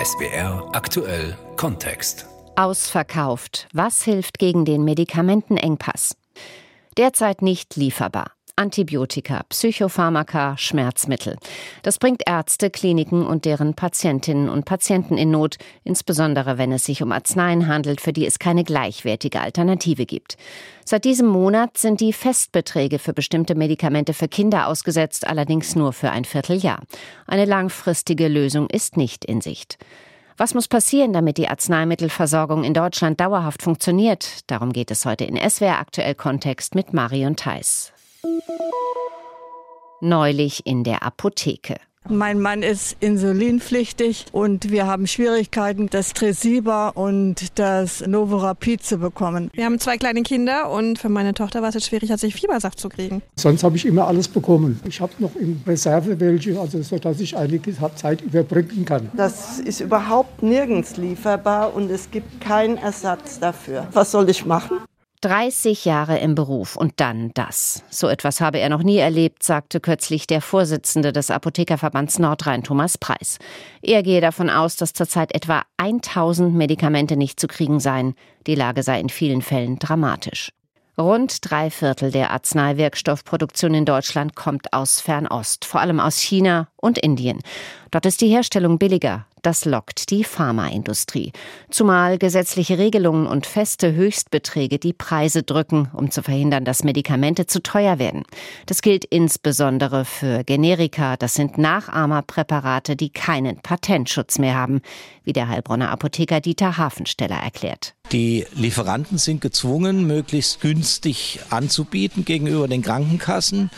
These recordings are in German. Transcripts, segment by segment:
SBR aktuell Kontext. Ausverkauft. Was hilft gegen den Medikamentenengpass? Derzeit nicht lieferbar. Antibiotika, Psychopharmaka, Schmerzmittel. Das bringt Ärzte, Kliniken und deren Patientinnen und Patienten in Not, insbesondere wenn es sich um Arzneien handelt, für die es keine gleichwertige Alternative gibt. Seit diesem Monat sind die Festbeträge für bestimmte Medikamente für Kinder ausgesetzt, allerdings nur für ein Vierteljahr. Eine langfristige Lösung ist nicht in Sicht. Was muss passieren, damit die Arzneimittelversorgung in Deutschland dauerhaft funktioniert? Darum geht es heute in SWR Aktuell Kontext mit Marion Theiss. Neulich in der Apotheke. Mein Mann ist insulinpflichtig und wir haben Schwierigkeiten, das Tresiba und das Novorapid zu bekommen. Wir haben zwei kleine Kinder und für meine Tochter war es jetzt schwierig, sich Fiebersaft zu kriegen. Sonst habe ich immer alles bekommen. Ich habe noch in Reserve welche, also so dass ich einige Zeit überbrücken kann. Das ist überhaupt nirgends lieferbar und es gibt keinen Ersatz dafür. Was soll ich machen? 30 Jahre im Beruf und dann das. So etwas habe er noch nie erlebt, sagte kürzlich der Vorsitzende des Apothekerverbands Nordrhein, Thomas Preis. Er gehe davon aus, dass zurzeit etwa 1000 Medikamente nicht zu kriegen seien. Die Lage sei in vielen Fällen dramatisch. Rund drei Viertel der Arzneiwirkstoffproduktion in Deutschland kommt aus Fernost, vor allem aus China und Indien. Dort ist die Herstellung billiger, das lockt die Pharmaindustrie. Zumal gesetzliche Regelungen und feste Höchstbeträge die Preise drücken, um zu verhindern, dass Medikamente zu teuer werden. Das gilt insbesondere für Generika. Das sind Nachahmerpräparate, die keinen Patentschutz mehr haben, wie der Heilbronner Apotheker Dieter Hafensteller erklärt. Die Lieferanten sind gezwungen, möglichst günstig anzubieten gegenüber den Krankenkassen.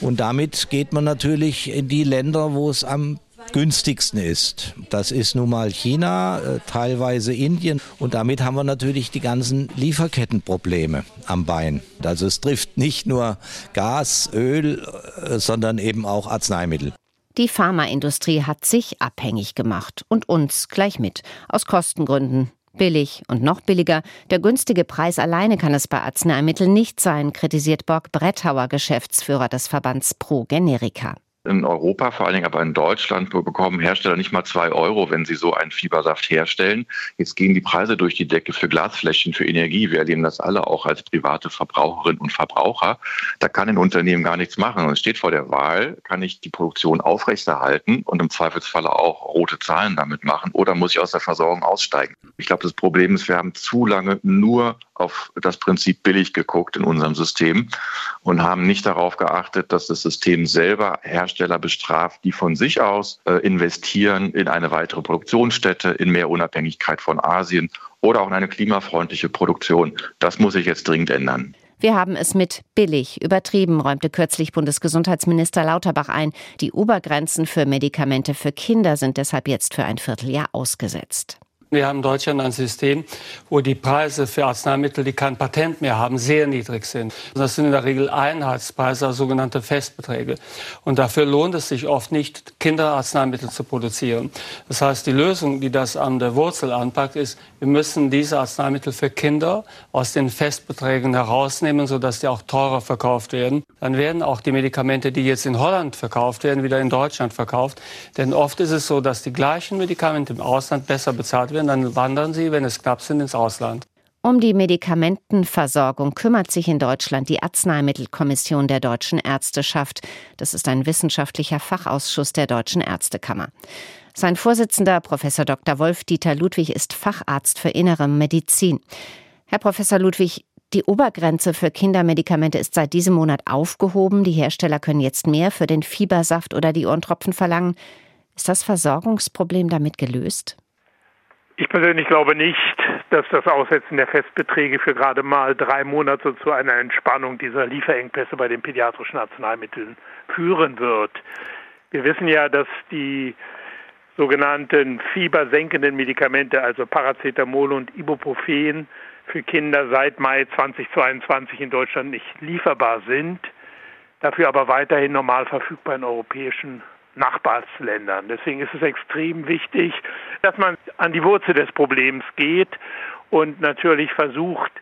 Und damit geht man natürlich in die Länder, wo es am günstigsten ist. Das ist nun mal China, äh, teilweise Indien und damit haben wir natürlich die ganzen Lieferkettenprobleme am Bein. Also es trifft nicht nur Gas, Öl, äh, sondern eben auch Arzneimittel. Die Pharmaindustrie hat sich abhängig gemacht und uns gleich mit, aus Kostengründen. Billig und noch billiger. Der günstige Preis alleine kann es bei Arzneimitteln nicht sein, kritisiert Borg Brettauer, Geschäftsführer des Verbands Pro Generica in Europa, vor allen Dingen aber in Deutschland, bekommen Hersteller nicht mal zwei Euro, wenn sie so einen Fiebersaft herstellen. Jetzt gehen die Preise durch die Decke für Glasfläschchen, für Energie. Wir erleben das alle auch als private Verbraucherinnen und Verbraucher. Da kann ein Unternehmen gar nichts machen. Und es steht vor der Wahl, kann ich die Produktion aufrechterhalten und im Zweifelsfalle auch rote Zahlen damit machen oder muss ich aus der Versorgung aussteigen? Ich glaube, das Problem ist, wir haben zu lange nur auf das Prinzip billig geguckt in unserem System und haben nicht darauf geachtet, dass das System selber Hersteller bestraft, die von sich aus äh, investieren in eine weitere Produktionsstätte, in mehr Unabhängigkeit von Asien oder auch in eine klimafreundliche Produktion. Das muss sich jetzt dringend ändern. Wir haben es mit billig übertrieben, räumte kürzlich Bundesgesundheitsminister Lauterbach ein. Die Obergrenzen für Medikamente für Kinder sind deshalb jetzt für ein Vierteljahr ausgesetzt. Wir haben in Deutschland ein System, wo die Preise für Arzneimittel, die kein Patent mehr haben, sehr niedrig sind. Das sind in der Regel Einheitspreise, also sogenannte Festbeträge. Und dafür lohnt es sich oft nicht, Kinderarzneimittel zu produzieren. Das heißt, die Lösung, die das an der Wurzel anpackt, ist, wir müssen diese Arzneimittel für Kinder aus den Festbeträgen herausnehmen, sodass die auch teurer verkauft werden. Dann werden auch die Medikamente, die jetzt in Holland verkauft werden, wieder in Deutschland verkauft. Denn oft ist es so, dass die gleichen Medikamente im Ausland besser bezahlt werden werden, dann wandern sie, wenn es knapp sind, ins Ausland. Um die Medikamentenversorgung kümmert sich in Deutschland die Arzneimittelkommission der Deutschen Ärzteschaft. Das ist ein wissenschaftlicher Fachausschuss der Deutschen Ärztekammer. Sein Vorsitzender, Professor Dr. Wolf-Dieter Ludwig, ist Facharzt für innere Medizin. Herr Professor Ludwig, die Obergrenze für Kindermedikamente ist seit diesem Monat aufgehoben. Die Hersteller können jetzt mehr für den Fiebersaft oder die Ohrentropfen verlangen. Ist das Versorgungsproblem damit gelöst? Ich persönlich glaube nicht, dass das Aussetzen der Festbeträge für gerade mal drei Monate zu einer Entspannung dieser Lieferengpässe bei den pädiatrischen Arzneimitteln führen wird. Wir wissen ja, dass die sogenannten fiebersenkenden Medikamente, also Paracetamol und Ibuprofen, für Kinder seit Mai 2022 in Deutschland nicht lieferbar sind, dafür aber weiterhin normal verfügbar in europäischen Nachbarsländern. Deswegen ist es extrem wichtig, dass man an die Wurzel des Problems geht und natürlich versucht,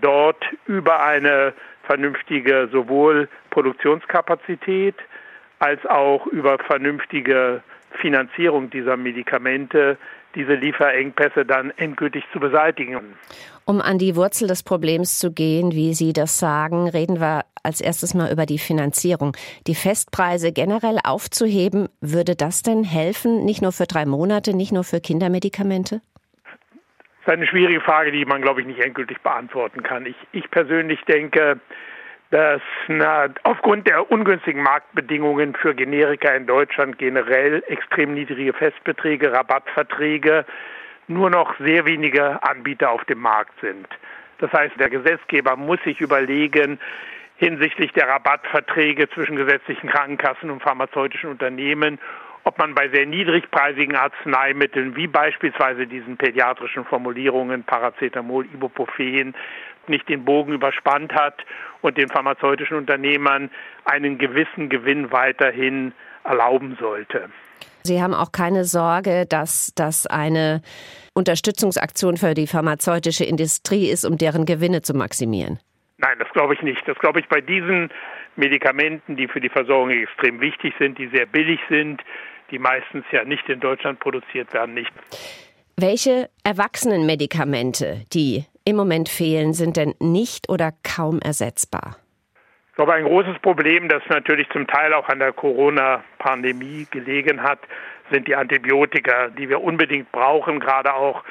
dort über eine vernünftige sowohl Produktionskapazität als auch über vernünftige Finanzierung dieser Medikamente diese Lieferengpässe dann endgültig zu beseitigen. Um an die Wurzel des Problems zu gehen, wie Sie das sagen, reden wir als erstes mal über die Finanzierung. Die Festpreise generell aufzuheben, würde das denn helfen, nicht nur für drei Monate, nicht nur für Kindermedikamente? Das ist eine schwierige Frage, die man, glaube ich, nicht endgültig beantworten kann. Ich, ich persönlich denke, dass na, aufgrund der ungünstigen Marktbedingungen für Generika in Deutschland generell extrem niedrige Festbeträge, Rabattverträge, nur noch sehr wenige Anbieter auf dem Markt sind. Das heißt, der Gesetzgeber muss sich überlegen, hinsichtlich der Rabattverträge zwischen gesetzlichen Krankenkassen und pharmazeutischen Unternehmen, ob man bei sehr niedrigpreisigen Arzneimitteln wie beispielsweise diesen pädiatrischen Formulierungen Paracetamol, Ibuprofen nicht den Bogen überspannt hat und den pharmazeutischen Unternehmern einen gewissen Gewinn weiterhin erlauben sollte. Sie haben auch keine Sorge, dass das eine Unterstützungsaktion für die pharmazeutische Industrie ist, um deren Gewinne zu maximieren. Nein, das glaube ich nicht. Das glaube ich bei diesen Medikamenten, die für die Versorgung extrem wichtig sind, die sehr billig sind, die meistens ja nicht in Deutschland produziert werden, nicht. Welche Erwachsenenmedikamente, die im Moment fehlen, sind denn nicht oder kaum ersetzbar? Ich glaube, ein großes Problem, das natürlich zum Teil auch an der Corona-Pandemie gelegen hat, sind die Antibiotika, die wir unbedingt brauchen, gerade auch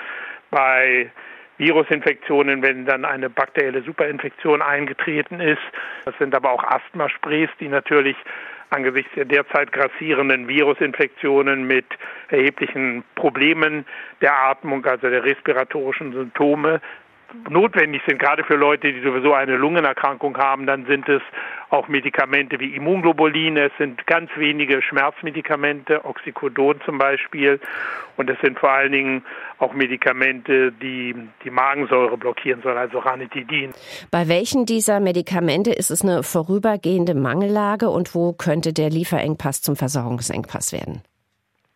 bei Virusinfektionen, wenn dann eine bakterielle Superinfektion eingetreten ist. Das sind aber auch Asthmasprays, die natürlich angesichts der derzeit grassierenden Virusinfektionen mit erheblichen Problemen der Atmung, also der respiratorischen Symptome, notwendig sind, gerade für Leute, die sowieso eine Lungenerkrankung haben, dann sind es auch Medikamente wie Immunglobulin, es sind ganz wenige Schmerzmedikamente, Oxycodon zum Beispiel, und es sind vor allen Dingen auch Medikamente, die die Magensäure blockieren sollen, also Ranitidin. Bei welchen dieser Medikamente ist es eine vorübergehende Mangellage und wo könnte der Lieferengpass zum Versorgungsengpass werden?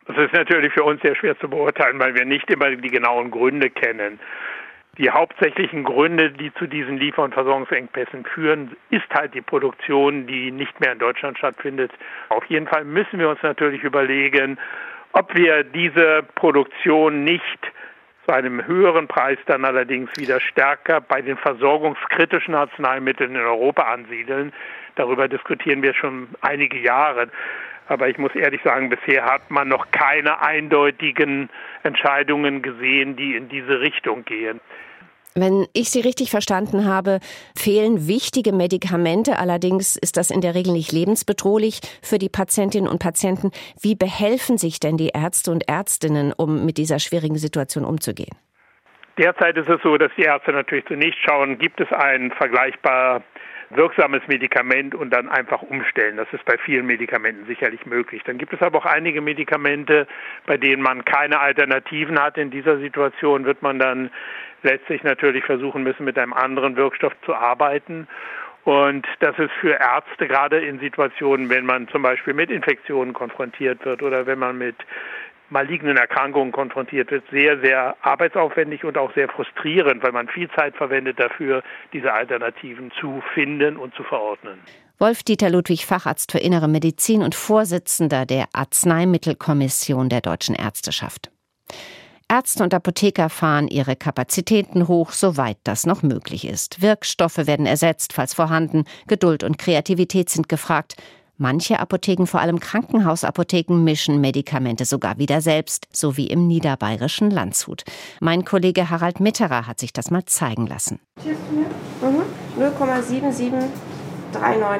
Das ist natürlich für uns sehr schwer zu beurteilen, weil wir nicht immer die genauen Gründe kennen. Die hauptsächlichen Gründe, die zu diesen Liefer- und Versorgungsengpässen führen, ist halt die Produktion, die nicht mehr in Deutschland stattfindet. Auf jeden Fall müssen wir uns natürlich überlegen, ob wir diese Produktion nicht zu einem höheren Preis dann allerdings wieder stärker bei den versorgungskritischen Arzneimitteln in Europa ansiedeln. Darüber diskutieren wir schon einige Jahre. Aber ich muss ehrlich sagen, bisher hat man noch keine eindeutigen Entscheidungen gesehen, die in diese Richtung gehen. Wenn ich Sie richtig verstanden habe, fehlen wichtige Medikamente. Allerdings ist das in der Regel nicht lebensbedrohlich für die Patientinnen und Patienten. Wie behelfen sich denn die Ärzte und Ärztinnen, um mit dieser schwierigen Situation umzugehen? Derzeit ist es so, dass die Ärzte natürlich zunächst schauen, gibt es ein vergleichbar wirksames Medikament und dann einfach umstellen. Das ist bei vielen Medikamenten sicherlich möglich. Dann gibt es aber auch einige Medikamente, bei denen man keine Alternativen hat. In dieser Situation wird man dann letztlich natürlich versuchen müssen, mit einem anderen Wirkstoff zu arbeiten. Und das ist für Ärzte gerade in Situationen, wenn man zum Beispiel mit Infektionen konfrontiert wird oder wenn man mit malignen Erkrankungen konfrontiert wird, sehr, sehr arbeitsaufwendig und auch sehr frustrierend, weil man viel Zeit verwendet dafür, diese Alternativen zu finden und zu verordnen. Wolf-Dieter Ludwig, Facharzt für Innere Medizin und Vorsitzender der Arzneimittelkommission der Deutschen Ärzteschaft. Ärzte und Apotheker fahren ihre Kapazitäten hoch, soweit das noch möglich ist. Wirkstoffe werden ersetzt, falls vorhanden. Geduld und Kreativität sind gefragt. Manche Apotheken, vor allem Krankenhausapotheken, mischen Medikamente sogar wieder selbst, so wie im niederbayerischen Landshut. Mein Kollege Harald Mitterer hat sich das mal zeigen lassen. Mhm. 0,7739.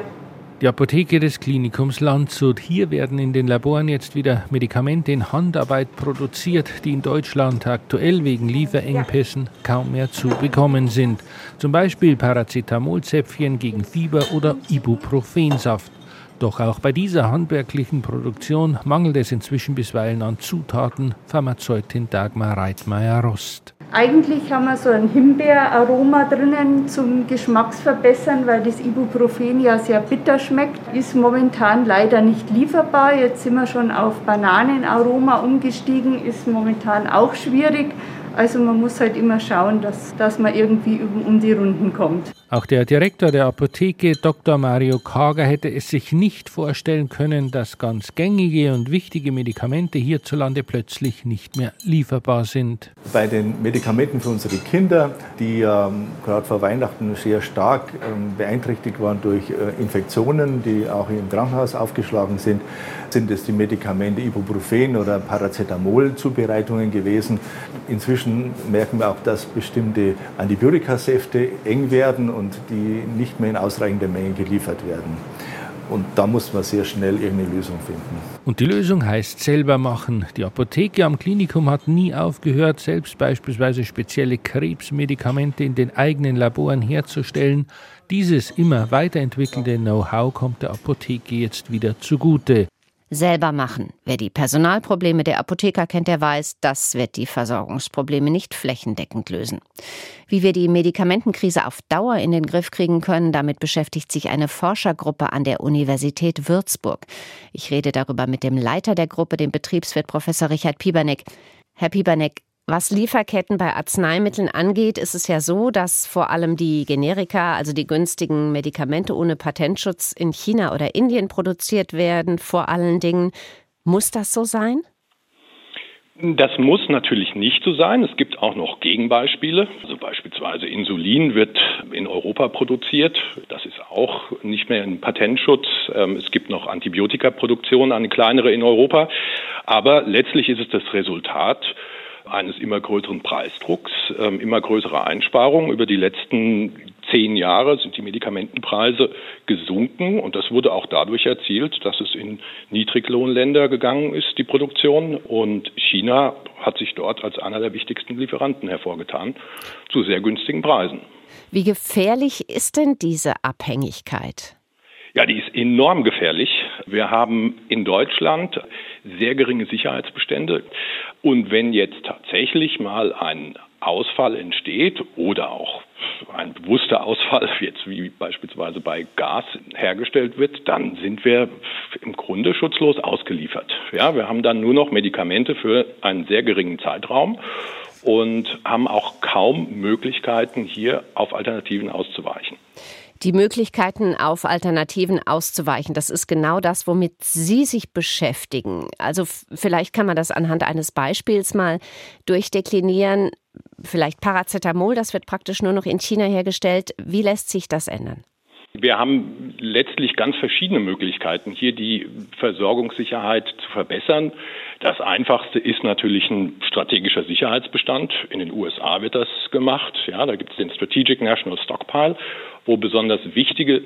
Die Apotheke des Klinikums Landshut. Hier werden in den Laboren jetzt wieder Medikamente in Handarbeit produziert, die in Deutschland aktuell wegen Lieferengpässen kaum mehr zu bekommen sind. Zum Beispiel Paracetamolzäpfchen gegen Fieber oder Ibuprofensaft. Doch auch bei dieser handwerklichen Produktion mangelt es inzwischen bisweilen an Zutaten, Pharmazeutin Dagmar Reitmeier-Rost. Eigentlich haben wir so ein Himbeeraroma drinnen zum Geschmacksverbessern, weil das Ibuprofen ja sehr bitter schmeckt. Ist momentan leider nicht lieferbar. Jetzt sind wir schon auf Bananenaroma umgestiegen, ist momentan auch schwierig. Also man muss halt immer schauen, dass, dass man irgendwie um die Runden kommt. Auch der Direktor der Apotheke, Dr. Mario Kager, hätte es sich nicht vorstellen können, dass ganz gängige und wichtige Medikamente hierzulande plötzlich nicht mehr lieferbar sind. Bei den Medikamenten für unsere Kinder, die ähm, gerade vor Weihnachten sehr stark ähm, beeinträchtigt waren durch äh, Infektionen, die auch im Krankenhaus aufgeschlagen sind, sind es die Medikamente Ibuprofen oder Paracetamol-Zubereitungen gewesen. Inzwischen merken wir auch, dass bestimmte Antibiotikasäfte eng werden und die nicht mehr in ausreichender Menge geliefert werden. Und da muss man sehr schnell irgendeine Lösung finden. Und die Lösung heißt selber machen. Die Apotheke am Klinikum hat nie aufgehört, selbst beispielsweise spezielle Krebsmedikamente in den eigenen Laboren herzustellen. Dieses immer weiterentwickelte Know-how kommt der Apotheke jetzt wieder zugute selber machen. Wer die Personalprobleme der Apotheker kennt, der weiß, das wird die Versorgungsprobleme nicht flächendeckend lösen. Wie wir die Medikamentenkrise auf Dauer in den Griff kriegen können, damit beschäftigt sich eine Forschergruppe an der Universität Würzburg. Ich rede darüber mit dem Leiter der Gruppe, dem Betriebswirt Professor Richard Pieberneck. Herr Pieberneck, was Lieferketten bei Arzneimitteln angeht, ist es ja so, dass vor allem die Generika, also die günstigen Medikamente ohne Patentschutz in China oder Indien produziert werden, vor allen Dingen. Muss das so sein? Das muss natürlich nicht so sein. Es gibt auch noch Gegenbeispiele. Also beispielsweise Insulin wird in Europa produziert. Das ist auch nicht mehr in Patentschutz. Ähm, es gibt noch Antibiotikaproduktion, eine kleinere in Europa. Aber letztlich ist es das Resultat eines immer größeren Preisdrucks, ähm, immer größere Einsparungen. Über die letzten zehn Jahre sind die Medikamentenpreise gesunken und das wurde auch dadurch erzielt, dass es in Niedriglohnländer gegangen ist, die Produktion. Und China hat sich dort als einer der wichtigsten Lieferanten hervorgetan, zu sehr günstigen Preisen. Wie gefährlich ist denn diese Abhängigkeit? Ja, die ist enorm gefährlich. Wir haben in Deutschland sehr geringe Sicherheitsbestände. Und wenn jetzt tatsächlich mal ein Ausfall entsteht oder auch ein bewusster Ausfall, jetzt wie beispielsweise bei Gas hergestellt wird, dann sind wir im Grunde schutzlos ausgeliefert. Ja, wir haben dann nur noch Medikamente für einen sehr geringen Zeitraum und haben auch kaum Möglichkeiten, hier auf Alternativen auszuweichen die Möglichkeiten auf Alternativen auszuweichen. Das ist genau das, womit Sie sich beschäftigen. Also vielleicht kann man das anhand eines Beispiels mal durchdeklinieren. Vielleicht Paracetamol, das wird praktisch nur noch in China hergestellt. Wie lässt sich das ändern? Wir haben letztlich ganz verschiedene Möglichkeiten, hier die Versorgungssicherheit zu verbessern. Das einfachste ist natürlich ein strategischer Sicherheitsbestand. In den USA wird das gemacht. Ja, da gibt es den Strategic National Stockpile wo besonders wichtige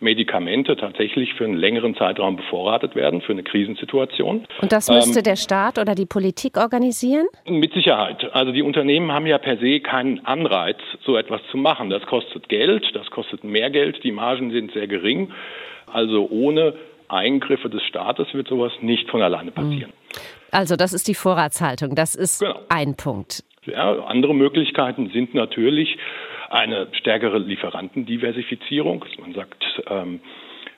Medikamente tatsächlich für einen längeren Zeitraum bevorratet werden, für eine Krisensituation. Und das müsste ähm, der Staat oder die Politik organisieren? Mit Sicherheit. Also die Unternehmen haben ja per se keinen Anreiz, so etwas zu machen. Das kostet Geld, das kostet mehr Geld, die Margen sind sehr gering. Also ohne Eingriffe des Staates wird sowas nicht von alleine passieren. Also das ist die Vorratshaltung, das ist genau. ein Punkt. Ja, andere Möglichkeiten sind natürlich eine stärkere Lieferantendiversifizierung. Man sagt, ähm,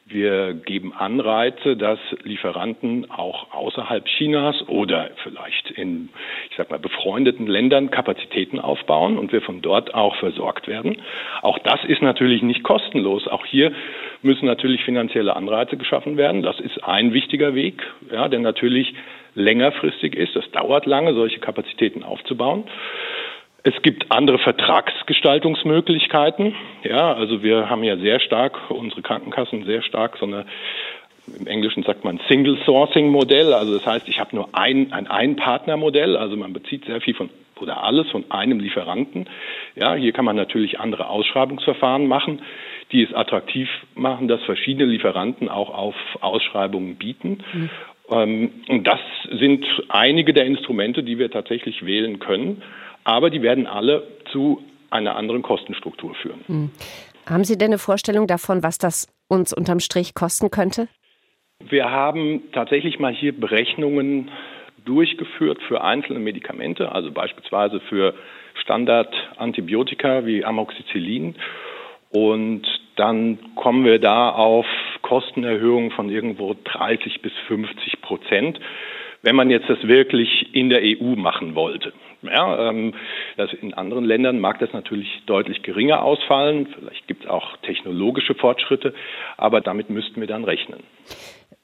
wir geben Anreize, dass Lieferanten auch außerhalb Chinas oder vielleicht in, ich sag mal, befreundeten Ländern Kapazitäten aufbauen und wir von dort auch versorgt werden. Auch das ist natürlich nicht kostenlos. Auch hier müssen natürlich finanzielle Anreize geschaffen werden. Das ist ein wichtiger Weg, ja, der natürlich längerfristig ist. Das dauert lange, solche Kapazitäten aufzubauen. Es gibt andere Vertragsgestaltungsmöglichkeiten. Ja, also wir haben ja sehr stark, unsere Krankenkassen sehr stark so eine im Englischen sagt man Single Sourcing Modell. Also das heißt, ich habe nur ein, ein Ein-Partner-Modell. Also man bezieht sehr viel von oder alles von einem Lieferanten. Ja, hier kann man natürlich andere Ausschreibungsverfahren machen, die es attraktiv machen, dass verschiedene Lieferanten auch auf Ausschreibungen bieten. Mhm. Ähm, und das sind einige der Instrumente, die wir tatsächlich wählen können aber die werden alle zu einer anderen Kostenstruktur führen. Hm. Haben Sie denn eine Vorstellung davon, was das uns unterm Strich kosten könnte? Wir haben tatsächlich mal hier Berechnungen durchgeführt für einzelne Medikamente, also beispielsweise für Standardantibiotika wie Amoxicillin. Und dann kommen wir da auf Kostenerhöhungen von irgendwo 30 bis 50 Prozent, wenn man jetzt das wirklich in der EU machen wollte. Ja, ähm, das in anderen Ländern mag das natürlich deutlich geringer ausfallen. Vielleicht gibt es auch technologische Fortschritte, aber damit müssten wir dann rechnen.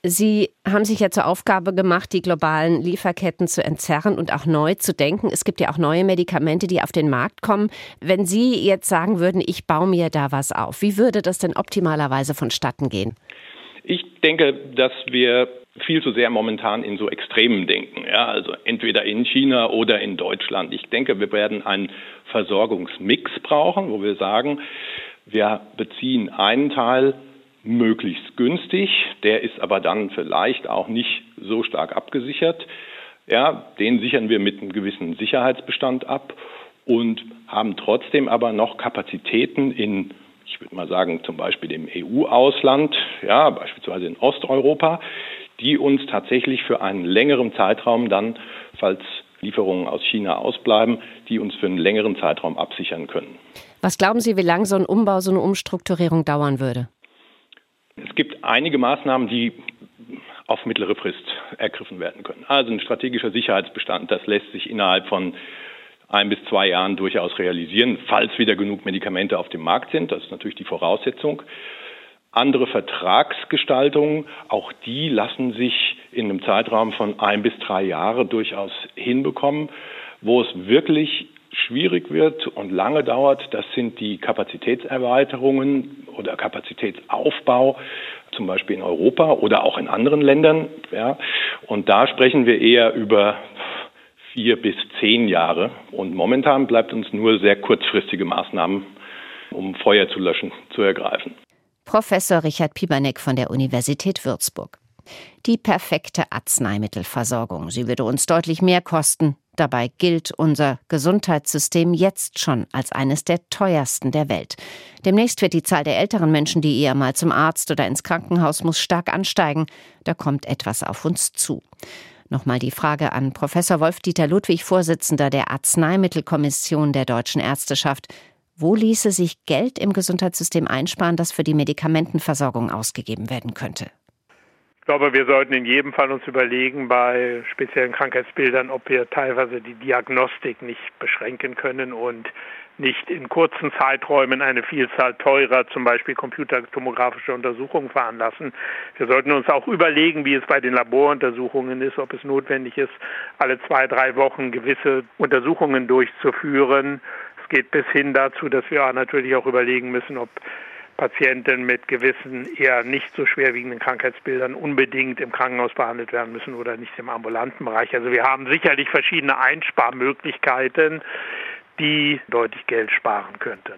Sie haben sich ja zur Aufgabe gemacht, die globalen Lieferketten zu entzerren und auch neu zu denken. Es gibt ja auch neue Medikamente, die auf den Markt kommen. Wenn Sie jetzt sagen würden, ich baue mir da was auf, wie würde das denn optimalerweise vonstatten gehen? Ich denke, dass wir viel zu sehr momentan in so Extremen denken. Ja, also entweder in China oder in Deutschland. Ich denke, wir werden einen Versorgungsmix brauchen, wo wir sagen, wir beziehen einen Teil möglichst günstig. Der ist aber dann vielleicht auch nicht so stark abgesichert. Ja, den sichern wir mit einem gewissen Sicherheitsbestand ab und haben trotzdem aber noch Kapazitäten in, ich würde mal sagen, zum Beispiel im EU-Ausland, ja, beispielsweise in Osteuropa, die uns tatsächlich für einen längeren Zeitraum dann, falls Lieferungen aus China ausbleiben, die uns für einen längeren Zeitraum absichern können. Was glauben Sie, wie lange so ein Umbau, so eine Umstrukturierung dauern würde? Es gibt einige Maßnahmen, die auf mittlere Frist ergriffen werden können. Also ein strategischer Sicherheitsbestand, das lässt sich innerhalb von ein bis zwei Jahren durchaus realisieren, falls wieder genug Medikamente auf dem Markt sind. Das ist natürlich die Voraussetzung. Andere Vertragsgestaltungen, auch die lassen sich in einem Zeitraum von ein bis drei Jahre durchaus hinbekommen. Wo es wirklich schwierig wird und lange dauert, das sind die Kapazitätserweiterungen oder Kapazitätsaufbau, zum Beispiel in Europa oder auch in anderen Ländern. Ja. Und da sprechen wir eher über vier bis zehn Jahre. Und momentan bleibt uns nur sehr kurzfristige Maßnahmen, um Feuer zu löschen, zu ergreifen. Professor Richard Piberneck von der Universität Würzburg. Die perfekte Arzneimittelversorgung. Sie würde uns deutlich mehr kosten, Dabei gilt unser Gesundheitssystem jetzt schon als eines der teuersten der Welt. Demnächst wird die Zahl der älteren Menschen, die eher mal zum Arzt oder ins Krankenhaus muss, stark ansteigen. Da kommt etwas auf uns zu. Nochmal die Frage an Professor Wolf-Dieter Ludwig, Vorsitzender der Arzneimittelkommission der Deutschen Ärzteschaft. Wo ließe sich Geld im Gesundheitssystem einsparen, das für die Medikamentenversorgung ausgegeben werden könnte? Ich glaube, wir sollten in jedem Fall uns überlegen bei speziellen Krankheitsbildern, ob wir teilweise die Diagnostik nicht beschränken können und nicht in kurzen Zeiträumen eine Vielzahl teurer, zum Beispiel computertomografische Untersuchungen veranlassen. Wir sollten uns auch überlegen, wie es bei den Laboruntersuchungen ist, ob es notwendig ist, alle zwei, drei Wochen gewisse Untersuchungen durchzuführen. Es geht bis hin dazu, dass wir natürlich auch überlegen müssen, ob Patienten mit gewissen eher nicht so schwerwiegenden Krankheitsbildern unbedingt im Krankenhaus behandelt werden müssen oder nicht im ambulanten Bereich. Also wir haben sicherlich verschiedene Einsparmöglichkeiten, die deutlich Geld sparen könnten.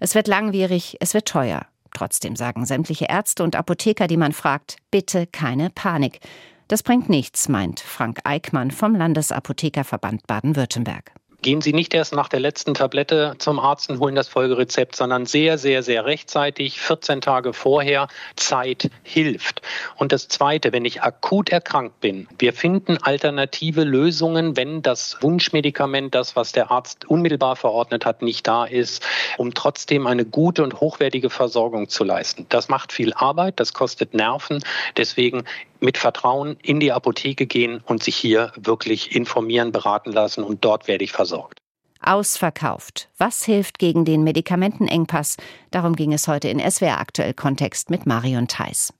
Es wird langwierig, es wird teuer. Trotzdem sagen sämtliche Ärzte und Apotheker, die man fragt, bitte keine Panik. Das bringt nichts, meint Frank Eickmann vom Landesapothekerverband Baden-Württemberg. Gehen Sie nicht erst nach der letzten Tablette zum Arzt und holen das Folgerezept, sondern sehr, sehr, sehr rechtzeitig, 14 Tage vorher. Zeit hilft. Und das Zweite, wenn ich akut erkrankt bin, wir finden alternative Lösungen, wenn das Wunschmedikament, das, was der Arzt unmittelbar verordnet hat, nicht da ist, um trotzdem eine gute und hochwertige Versorgung zu leisten. Das macht viel Arbeit, das kostet Nerven. Deswegen mit Vertrauen in die Apotheke gehen und sich hier wirklich informieren, beraten lassen und dort werde ich versorgt. Ausverkauft. Was hilft gegen den Medikamentenengpass? Darum ging es heute in SWR aktuell Kontext mit Marion Theiss.